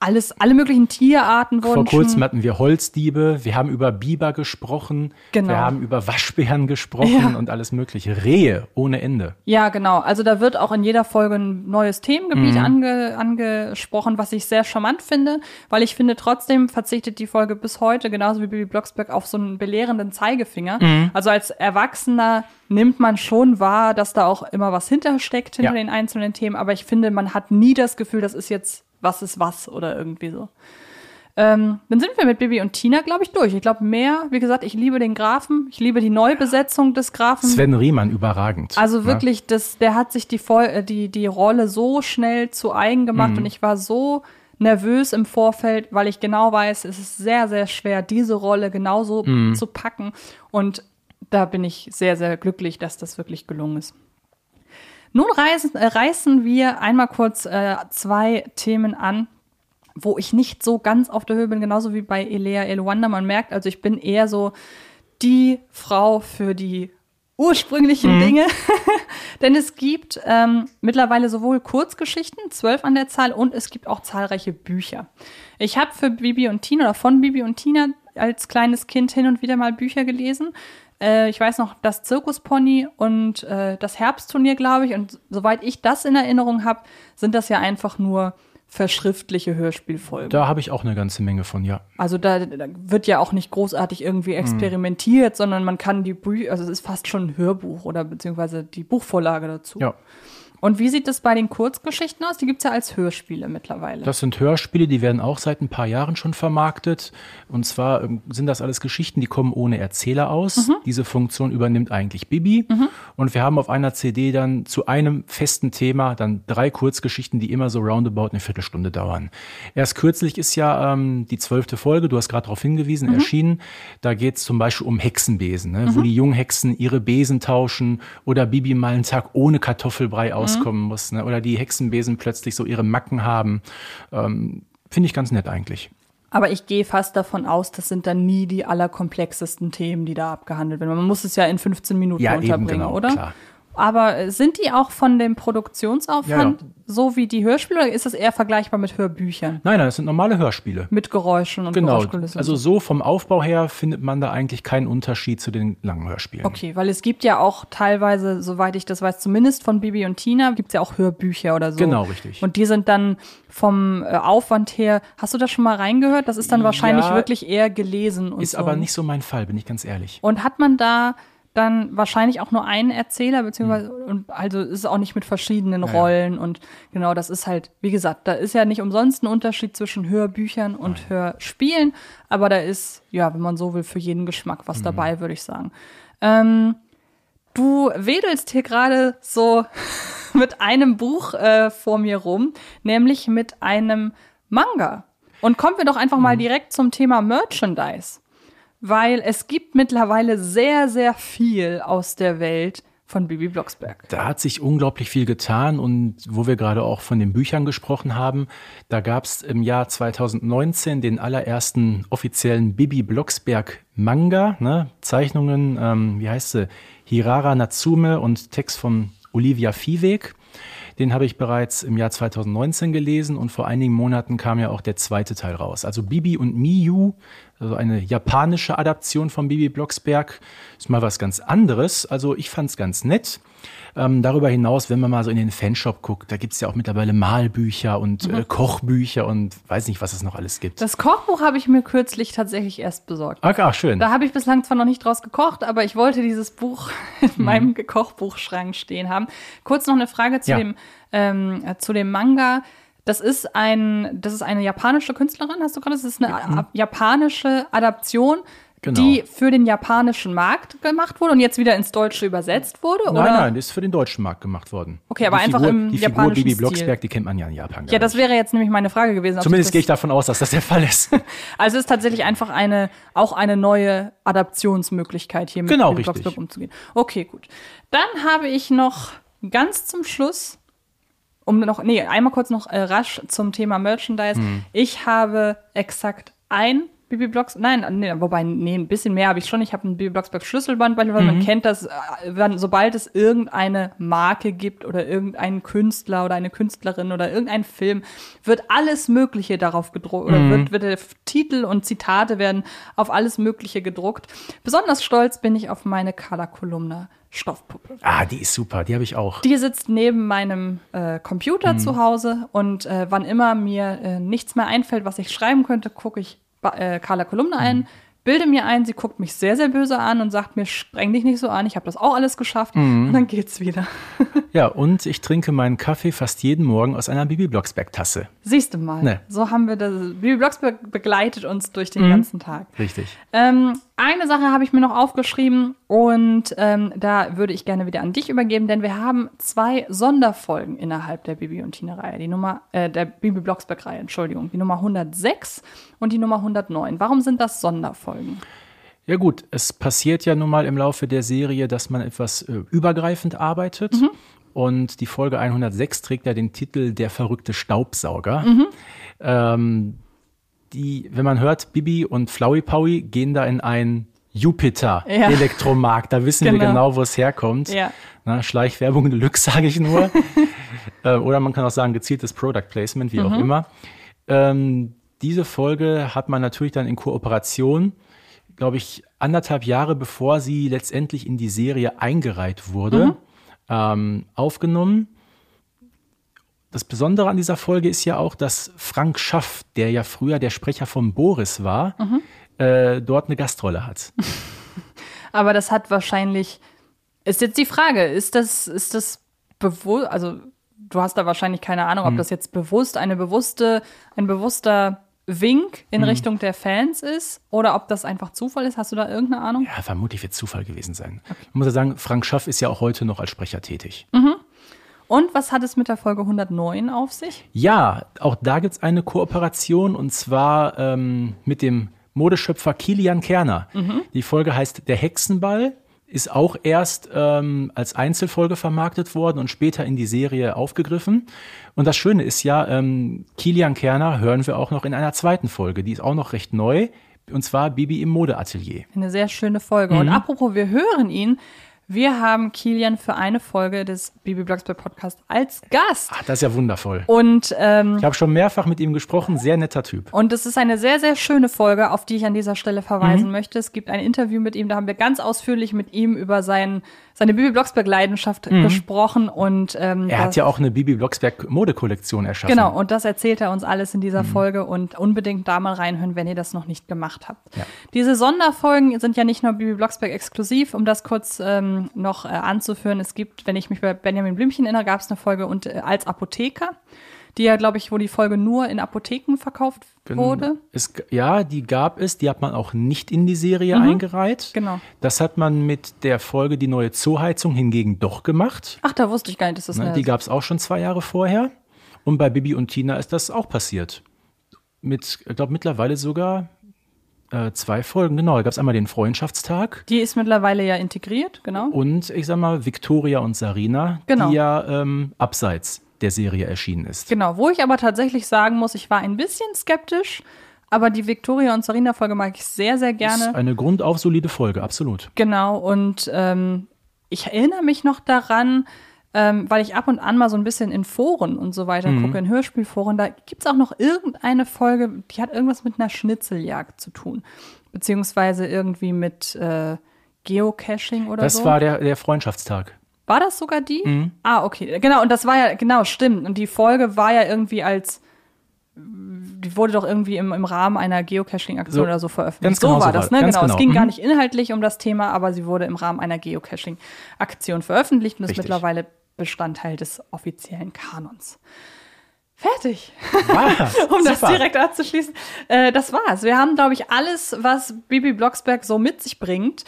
alles, alle möglichen Tierarten Vor wurden kurzem schon, hatten wir Holzdiebe, wir haben über Biber gesprochen, Genau. wir haben über Waschbären gesprochen Ja. und alles mögliche. Rehe ohne Ende. Ja, genau. Also da wird auch in jeder Folge ein neues Themengebiet Mhm. ange, angesprochen, was ich sehr charmant finde, weil ich finde, trotzdem verzichtet die Folge bis heute, genauso wie Bibi Blocksberg, auf so einen belehrenden Zeigefinger. Mhm. Also als Erwachsener nimmt man schon wahr, dass da auch immer was hintersteckt hinter Ja. den einzelnen Themen, aber ich finde, man hat nie das Gefühl, das ist jetzt was ist was oder irgendwie so. Ähm, dann sind wir mit Bibi und Tina, glaube ich, durch. Ich glaube, mehr, wie gesagt, ich liebe den Grafen, ich liebe die Neubesetzung des Grafen. Sven Riemann überragend. Also ne? wirklich, das, der hat sich die, äh, die, die Rolle so schnell zu eigen gemacht Mhm. und ich war so nervös im Vorfeld, weil ich genau weiß, es ist sehr, sehr schwer, diese Rolle genauso Mhm. zu packen. Und da bin ich sehr, sehr glücklich, dass das wirklich gelungen ist. Nun reißen, äh, reißen wir einmal kurz äh, zwei Themen an, wo ich nicht so ganz auf der Höhe bin, genauso wie bei Elea Elwanda. Man merkt, also ich bin eher so die Frau für die ursprünglichen Dinge. Denn es gibt ähm, mittlerweile sowohl Kurzgeschichten, zwölf an der Zahl, und es gibt auch zahlreiche Bücher. Ich habe für Bibi und Tina oder von Bibi und Tina als kleines Kind hin und wieder mal Bücher gelesen. Äh, ich weiß noch, das Zirkuspony und äh, das Herbstturnier, glaube ich. Und soweit ich das in Erinnerung habe, sind das ja einfach nur verschriftliche Hörspielfolgen. Da habe ich auch eine ganze Menge von, ja. Also da, da wird ja auch nicht großartig irgendwie experimentiert, sondern man kann die Bücher, also es ist fast schon ein Hörbuch oder beziehungsweise die Buchvorlage dazu. Ja. Und wie sieht es bei den Kurzgeschichten aus? Die gibt es ja als Hörspiele mittlerweile. Das sind Hörspiele, die werden auch seit ein paar Jahren schon vermarktet. Und zwar ähm, sind das alles Geschichten, die kommen ohne Erzähler aus. Diese Funktion übernimmt eigentlich Bibi. Und wir haben auf einer CD dann zu einem festen Thema dann drei Kurzgeschichten, die immer so roundabout eine Viertelstunde dauern. Erst kürzlich ist ja ähm, die zwölfte Folge, du hast gerade darauf hingewiesen, erschienen. Da geht es zum Beispiel um Hexenbesen, ne? wo die Junghexen ihre Besen tauschen oder Bibi mal einen Tag ohne Kartoffelbrei auskommen muss. Ne? Oder die Hexenbesen plötzlich so ihre Macken haben. Ähm, Finde ich ganz nett eigentlich. Aber ich gehe fast davon aus, das sind dann nie die allerkomplexesten Themen, die da abgehandelt werden. Man muss es ja in 15 Minuten Ja, eben, unterbringen, genau, oder? klar. Aber sind die auch von dem Produktionsaufwand Ja, so wie die Hörspiele oder ist das eher vergleichbar mit Hörbüchern? Nein, nein, das sind normale Hörspiele. Mit Geräuschen und Genau. Geräuschkulissen? Also so. so vom Aufbau her findet man da eigentlich keinen Unterschied zu den langen Hörspielen. Okay, weil es gibt ja auch teilweise, soweit ich das weiß, zumindest von Bibi und Tina, gibt es ja auch Hörbücher oder so. Genau, richtig. Und die sind dann vom äh, Aufwand her, hast du das schon mal reingehört? Das ist dann wahrscheinlich Ja, wirklich eher gelesen und Ist so. aber nicht so mein Fall, bin ich ganz ehrlich. Und hat man da dann wahrscheinlich auch nur einen Erzähler, beziehungsweise, Hm. und also ist es auch nicht mit verschiedenen Rollen und genau, das ist halt, wie gesagt, da ist ja nicht umsonst ein Unterschied zwischen Hörbüchern und Hörspielen, aber da ist, ja, wenn man so will, für jeden Geschmack Hm. was dabei, würde ich sagen. Ähm, du wedelst hier gerade so mit einem Buch äh, vor mir rum, nämlich mit einem Manga. Und kommen wir doch einfach mal direkt zum Thema Merchandise weil es gibt mittlerweile sehr, sehr viel aus der Welt von Bibi Blocksberg. Da hat sich unglaublich viel getan und wo wir gerade auch von den Büchern gesprochen haben, da gab es im Jahr 2019 den allerersten offiziellen Bibi Blocksberg Manga, ne? Zeichnungen, ähm, wie heißt sie, Hirara Natsume und Text von Olivia Viehweg. Den habe ich bereits im Jahr 2019 gelesen und vor einigen Monaten kam ja auch der zweite Teil raus. Also Bibi und Miyu, also eine japanische Adaption von Bibi Blocksberg, ist mal was ganz anderes. Also ich fand es ganz nett. Ähm, darüber hinaus, wenn man mal so in den Fanshop guckt, da gibt es ja auch mittlerweile Malbücher und äh, Kochbücher und weiß nicht, was es noch alles gibt. Das Kochbuch habe ich mir kürzlich tatsächlich erst besorgt. Ach, ach schön. Da habe ich bislang zwar noch nicht draus gekocht, aber ich wollte dieses Buch in Mhm. meinem Kochbuchschrank stehen haben. Kurz noch eine Frage zu Ja. dem ähm, äh, zu dem Manga. Das ist ein, das ist eine japanische Künstlerin, hast du gerade? Das ist eine a- japanische Adaption. Genau. die für den japanischen Markt gemacht wurde und jetzt wieder ins Deutsche übersetzt wurde, nein, oder? nein, das ist für den deutschen Markt gemacht worden. Okay, aber die einfach Figur, im Die Figur japanischen Bibi Stil. Blocksberg, die kennt man ja in Japan. Ja, das wäre jetzt nämlich meine Frage gewesen. Zumindest gehe ich davon aus, dass das der Fall ist. Also es ist tatsächlich einfach eine, auch eine neue Adaptionsmöglichkeit hier mit Genau, mit richtig. Blocksberg umzugehen. Okay, gut. Dann habe ich noch ganz zum Schluss, um noch, nee, einmal kurz noch äh, rasch zum Thema Merchandise. Hm. Ich habe exakt ein Bibi Blocks, nein, nee, wobei, nee, ein bisschen mehr habe ich schon. Ich habe ein Bibi Blocksberg Schlüsselband, weil Mhm. man kennt das, äh, wenn, sobald es irgendeine Marke gibt oder irgendeinen Künstler oder eine Künstlerin oder irgendein Film, wird alles Mögliche darauf gedruckt oder Mhm. wird, wird der Titel und Zitate werden auf alles Mögliche gedruckt. Besonders stolz bin ich auf meine Carla Kolumna Stoffpuppe. ah, die ist super, die habe ich auch. Die sitzt neben meinem äh, Computer Mhm. zu Hause und äh, wann immer mir äh, nichts mehr einfällt, was ich schreiben könnte, gucke ich äh, Carla Kolumna ein, Mhm. bilde mir ein, sie guckt mich sehr, sehr böse an und sagt mir, spreng dich nicht so an, ich habe das auch alles geschafft Mhm. und dann geht's wieder. Ja, und ich trinke meinen Kaffee fast jeden Morgen aus einer Bibi Blocksberg Tasse. Siehst du mal, Ne. so haben wir das, Bibi Blocksberg begleitet uns durch Mhm. den ganzen Tag. Richtig. Ähm, eine Sache habe ich mir noch aufgeschrieben und ähm, da würde ich gerne wieder an dich übergeben, denn wir haben zwei Sonderfolgen innerhalb der Bibi und Tina Reihe, die Nummer äh, der Bibi Blocksberg Reihe, Entschuldigung, die Nummer 106 und die Nummer 109. Warum sind das Sonderfolgen? Ja gut, es passiert ja nun mal im Laufe der Serie, dass man etwas äh, übergreifend arbeitet. Und die Folge 106 trägt ja den Titel Der verrückte Staubsauger. Ähm, die, wenn man hört, Bibi und Flowey Powie gehen da in einen Jupiter-Elektromarkt. Da wissen wir Genau. genau, wo es herkommt. Ja. Na, Schleichwerbung Deluxe, sage ich nur. äh, oder man kann auch sagen, gezieltes Product Placement, wie auch immer. Ähm, diese Folge hat man natürlich dann in Kooperation, glaube ich, anderthalb Jahre bevor sie letztendlich in die Serie eingereiht wurde, ähm, aufgenommen. Das Besondere an dieser Folge ist ja auch, dass Frank Schaff, der ja früher der Sprecher von Boris war, äh, dort eine Gastrolle hat. Aber das hat wahrscheinlich. Ist jetzt die Frage, ist das, ist das bewusst, also du hast da wahrscheinlich keine Ahnung, ob Hm. das jetzt bewusst eine bewusste, ein bewusster Wink in Hm. Richtung der Fans ist oder ob das einfach Zufall ist. Hast du da irgendeine Ahnung? Ja, vermutlich wird Zufall gewesen sein. Man muss ja sagen, Frank Schaff ist ja auch heute noch als Sprecher tätig. Und was hat es mit der Folge 109 auf sich? Ja, auch da gibt's eine Kooperation und zwar ähm, mit dem Modeschöpfer Kilian Kerner. Die Folge heißt Der Hexenball, ist auch erst ähm, als Einzelfolge vermarktet worden und später in die Serie aufgegriffen. Und das Schöne ist ja, ähm, Kilian Kerner hören wir auch noch in einer zweiten Folge, die ist auch noch recht neu, und zwar Bibi im Modeatelier. Eine sehr schöne Folge. Mhm. Und apropos, wir hören ihn. Wir haben Kilian für eine Folge des Bibi Blocksberg Podcast als Gast. Ach, das ist ja wundervoll. Und ähm, Ich habe schon mehrfach mit ihm gesprochen, sehr netter Typ. Und es ist eine sehr, sehr schöne Folge, auf die ich an dieser Stelle Mhm. verweisen möchte. Es gibt ein Interview mit ihm, da haben wir ganz ausführlich mit ihm über sein, seine Bibi Blocksberg-Leidenschaft gesprochen. Und ähm, Mhm. Er hat ja auch eine Bibi Blocksberg Modekollektion erschaffen. Genau, und das erzählt er uns alles in Mhm. dieser Folge und unbedingt da mal reinhören, wenn ihr das noch nicht gemacht habt. Diese Sonderfolgen sind ja nicht nur Bibi Blocksberg exklusiv, um das kurz ähm, noch äh, anzuführen. Es gibt, wenn ich mich bei Benjamin Blümchen erinnere, gab es eine Folge und, äh, als Apotheker, die ja, glaube ich, wo die Folge nur in Apotheken verkauft wurde. Es, ja, die gab es, die hat man auch nicht in die Serie eingereiht. Genau. Das hat man mit der Folge Die neue Zooheizung hingegen doch gemacht. Ach, da wusste ich gar nicht, dass das Ne, die gab es auch schon zwei Jahre vorher. Und bei Bibi und Tina ist das auch passiert. Mit, ich glaube, mittlerweile sogar äh, zwei Folgen. Genau, da gab es einmal den Freundschaftstag. Die ist mittlerweile ja integriert, genau. Und ich sag mal, Victoria und Sarina, Genau. die ja ähm, abseits der Serie erschienen ist. Genau, wo ich aber tatsächlich sagen muss, ich war ein bisschen skeptisch, aber die Victoria und Sarina Folge mag ich sehr, sehr Ist gerne. eine grundauf solide Folge, absolut. Genau, und ähm, ich erinnere mich noch daran, ähm, weil ich ab und an mal so ein bisschen in Foren und so weiter gucke, in Hörspielforen, da gibt es auch noch irgendeine Folge, die hat irgendwas mit einer Schnitzeljagd zu tun. Beziehungsweise irgendwie mit äh, Geocaching oder Das so. war der, der Freundschaftstag. War das sogar die? Ah, okay. Genau, und das war ja, genau, stimmt. Und die Folge war ja irgendwie als, die wurde doch irgendwie im, im Rahmen einer Geocaching-Aktion So, oder so veröffentlicht. so genau war so das, ne? ganz Genau. Es genau. ging gar Mhm. nicht inhaltlich um das Thema, aber sie wurde im Rahmen einer Geocaching-Aktion veröffentlicht und ist Richtig. mittlerweile Bestandteil des offiziellen Kanons. Fertig. Um das super. direkt abzuschließen. Äh, das war's. Wir haben, glaube ich, alles, was Bibi Blocksberg so mit sich bringt,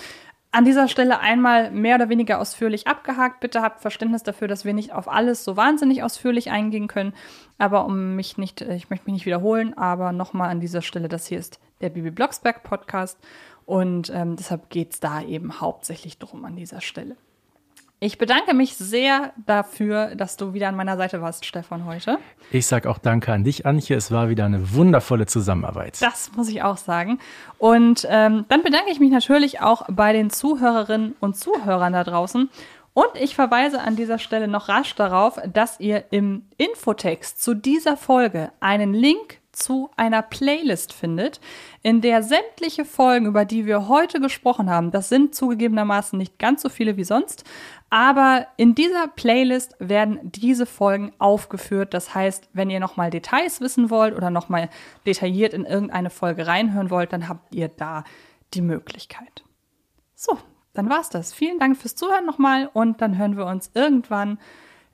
an dieser Stelle einmal mehr oder weniger ausführlich abgehakt. Bitte habt Verständnis dafür, dass wir nicht auf alles so wahnsinnig ausführlich eingehen können. Aber um mich nicht, ich möchte mich nicht wiederholen, aber nochmal an dieser Stelle, das hier ist der Bibi Blocksberg Podcast. Und ähm, deshalb geht's da eben hauptsächlich drum an dieser Stelle. Ich bedanke mich sehr dafür, dass du wieder an meiner Seite warst, Stefan, heute. Ich sag auch Danke an dich, Antje. Es war wieder eine wundervolle Zusammenarbeit. Das muss ich auch sagen. Und ähm, dann bedanke ich mich natürlich auch bei den Zuhörerinnen und Zuhörern da draußen. Und ich verweise an dieser Stelle noch rasch darauf, dass ihr im Infotext zu dieser Folge einen Link zu einer Playlist findet, in der sämtliche Folgen, über die wir heute gesprochen haben, das sind zugegebenermaßen nicht ganz so viele wie sonst, aber in dieser Playlist werden diese Folgen aufgeführt. Das heißt, wenn ihr nochmal Details wissen wollt oder nochmal detailliert in irgendeine Folge reinhören wollt, dann habt ihr da die Möglichkeit. So, dann war's das. Vielen Dank fürs Zuhören nochmal und dann hören wir uns irgendwann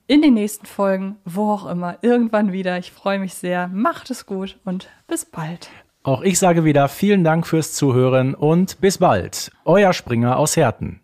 in den nächsten Folgen, wo auch immer, irgendwann wieder. Ich freue mich sehr. Macht es gut und bis bald. Auch ich sage wieder vielen Dank fürs Zuhören und bis bald. Euer Springer aus Herten.